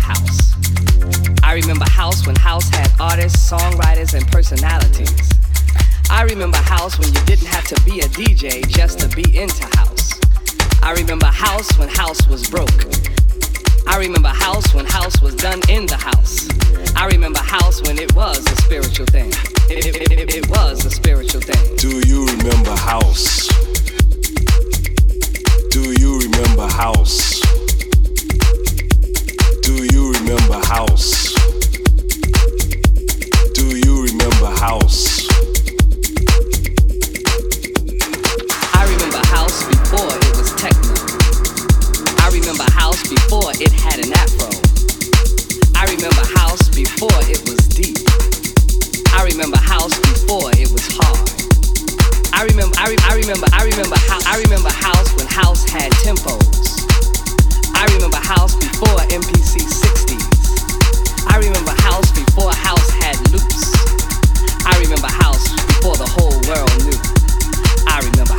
house. I remember house when house had artists, songwriters, and personalities. I remember house when you didn't have to be a DJ just to be into house. I remember house when house was broke. I remember house when house was done in the house. I remember house when it was a spiritual thing. It, it, it, it was a spiritual thing. Do you remember house? Do you remember house? Remember house? Do you remember house? I remember house before it was techno. I remember house before it had an afro. I remember house before it was deep. I remember house before it was hard. I remember I, re- I remember I remember how I remember house when house had tempos. I remember house before MPC 60s. I remember house before house had loops. I remember house before the whole world knew. I remember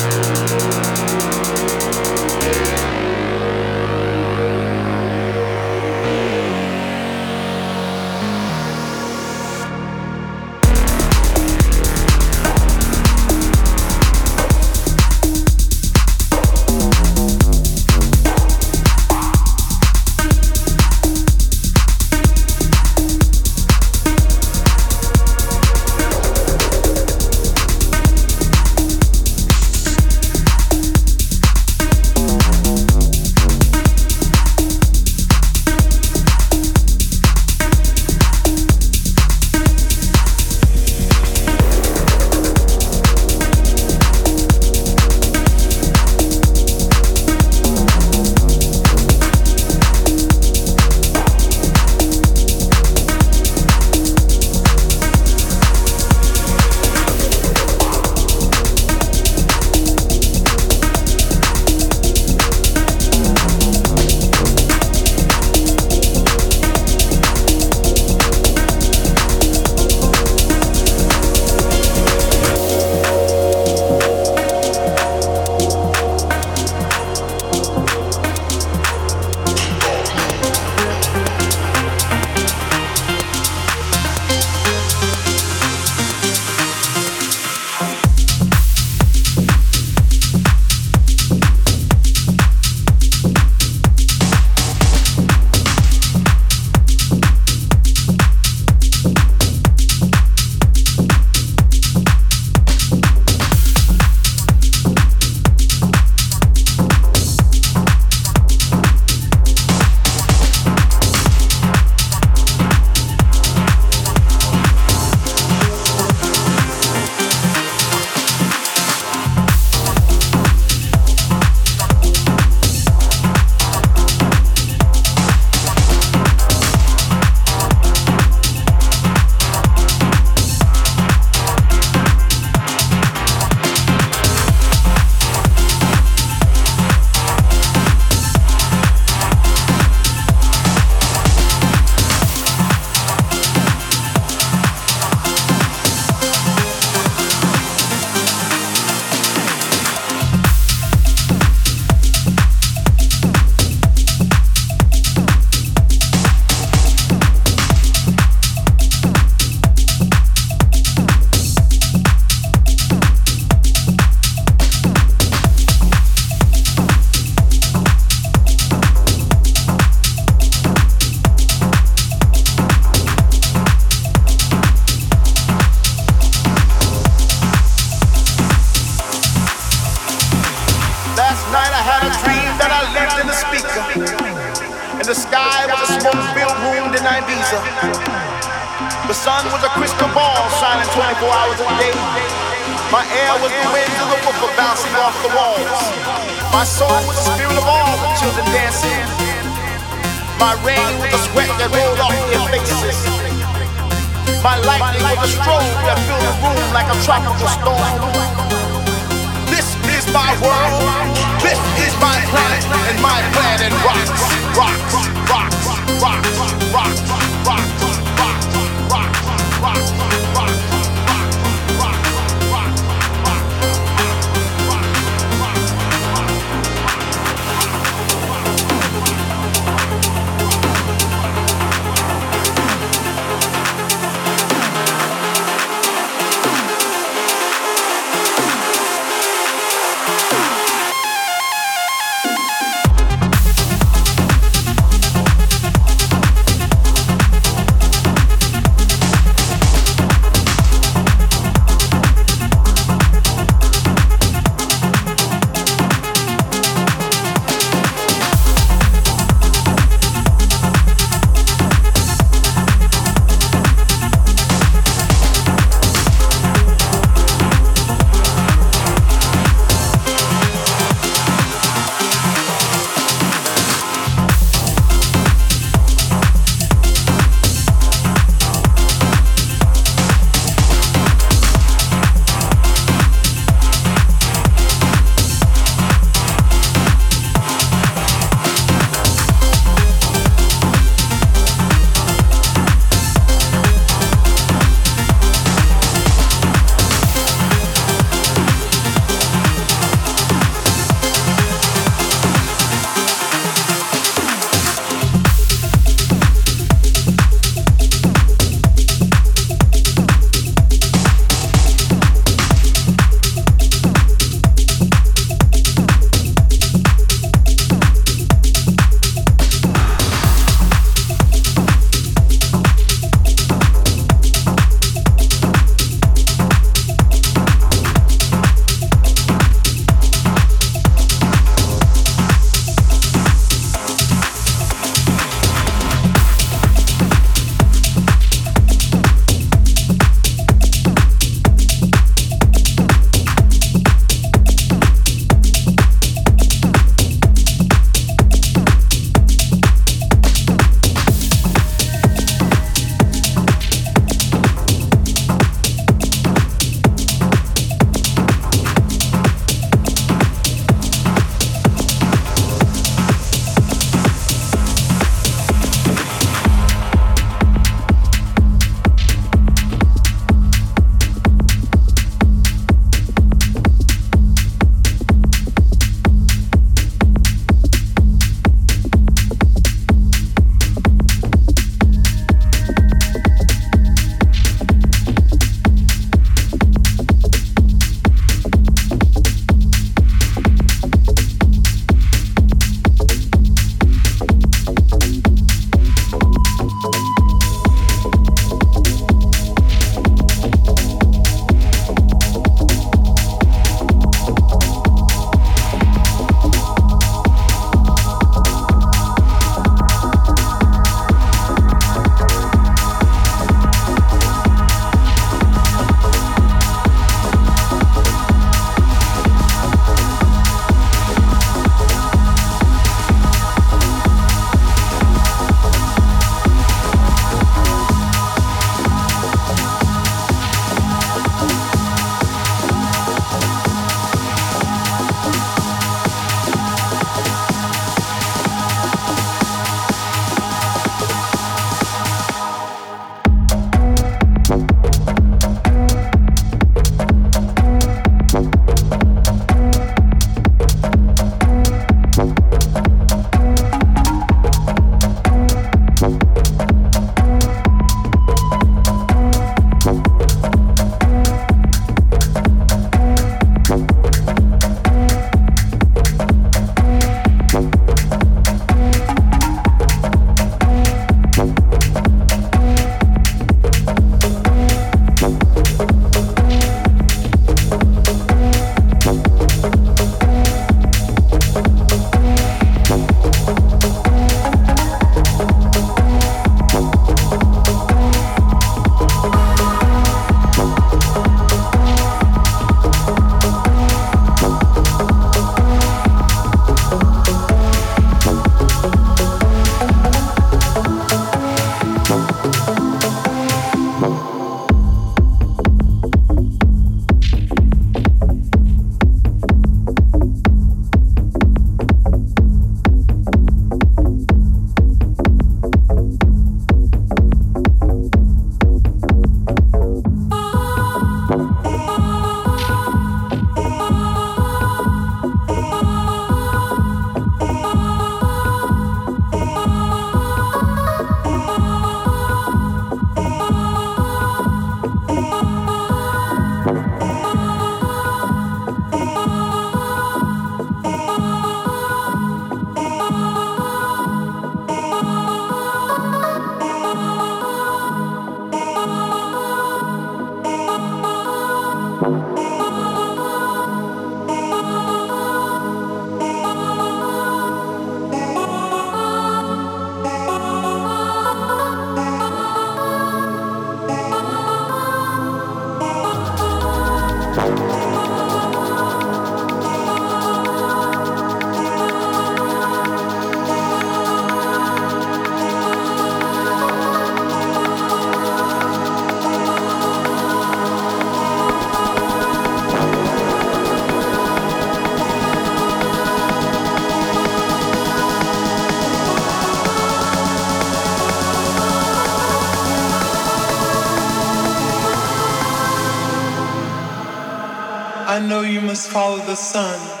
the sun.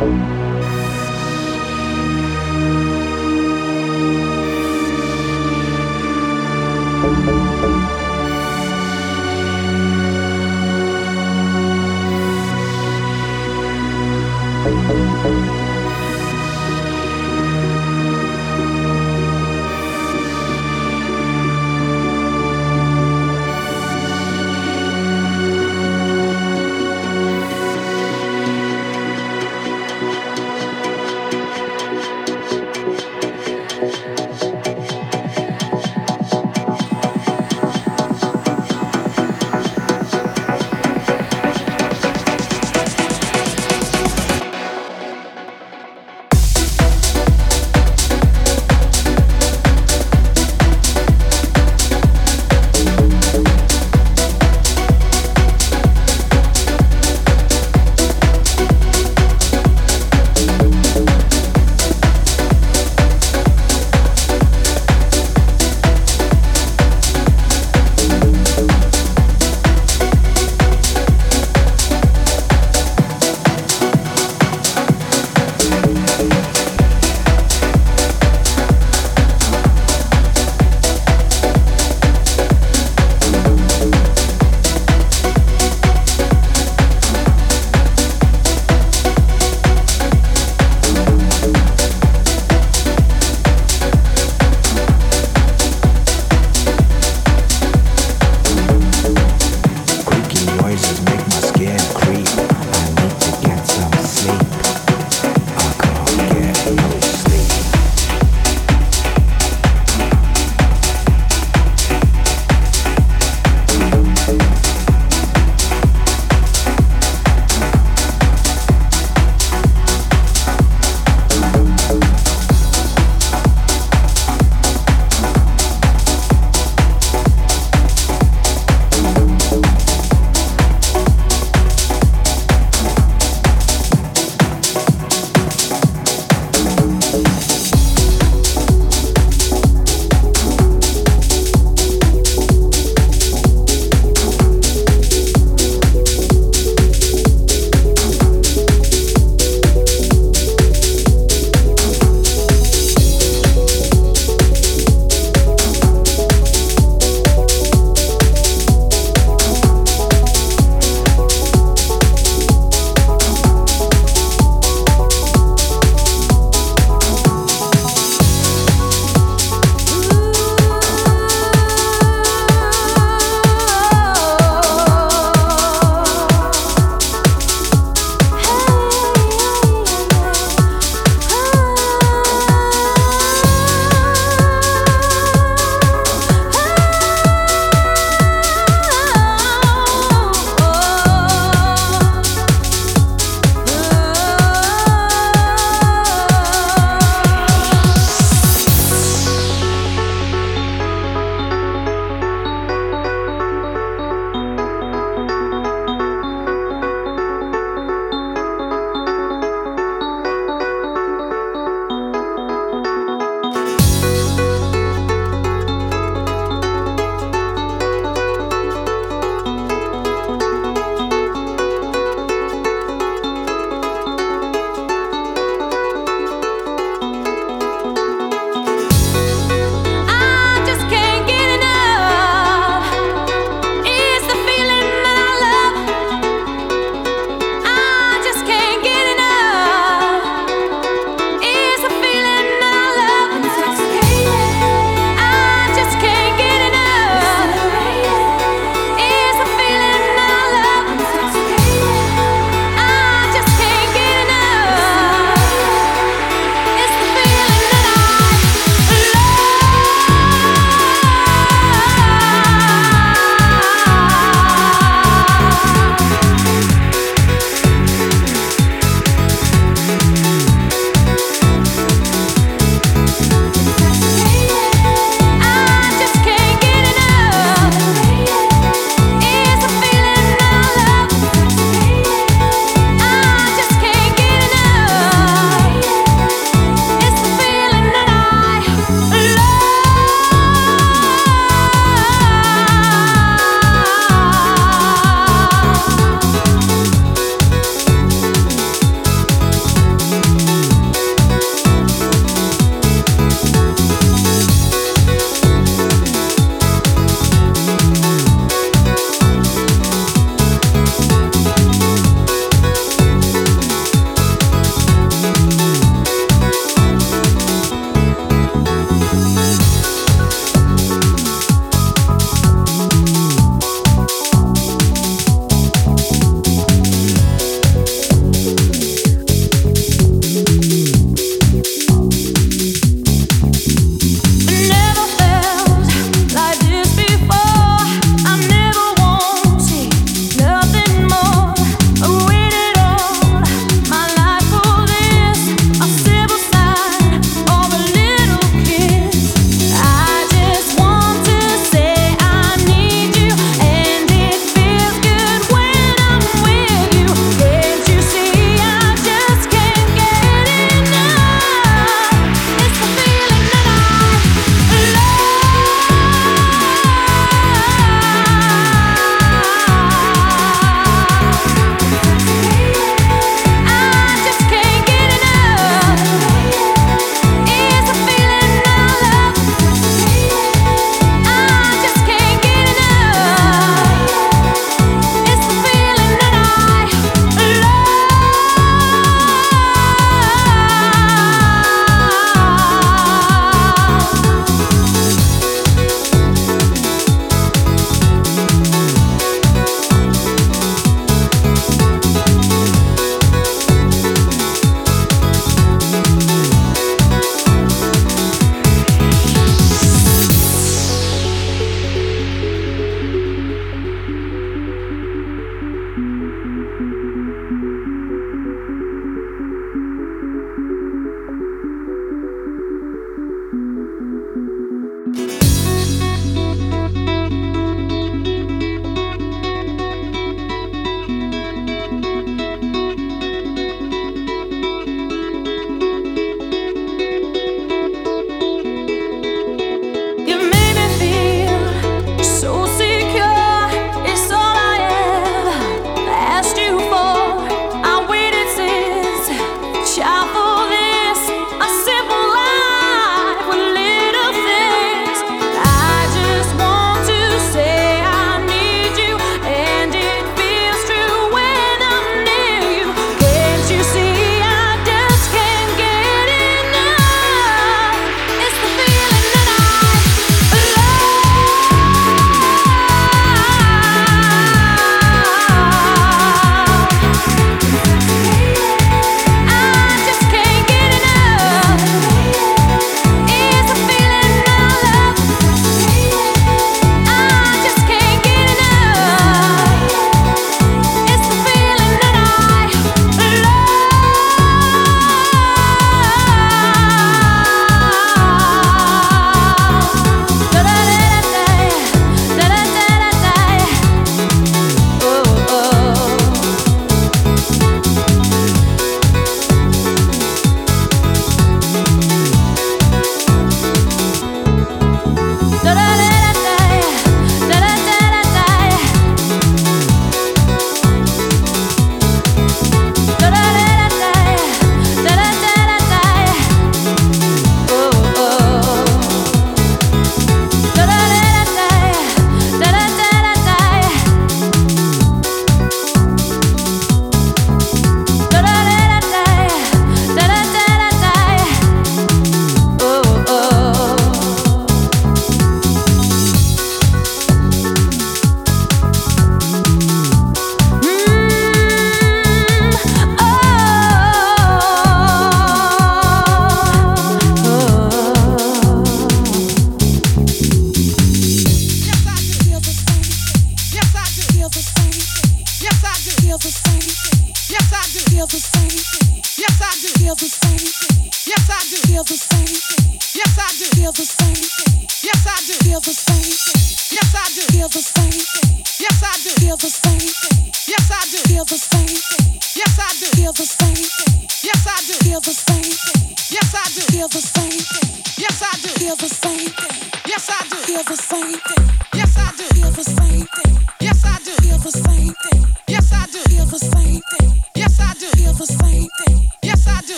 Sleep.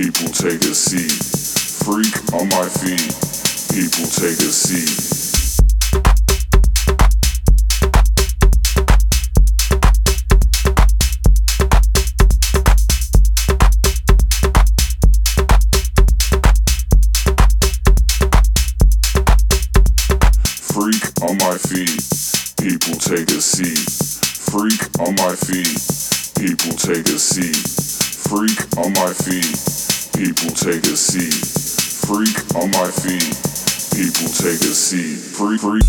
People take a seat. Freak on my feet. People take a seat. Freak on my feet, people take a seat. Freak on my feet, people take a seat. Freak on my feet. People take a seat. Freak on my feet. People take a seat. Freak, freak.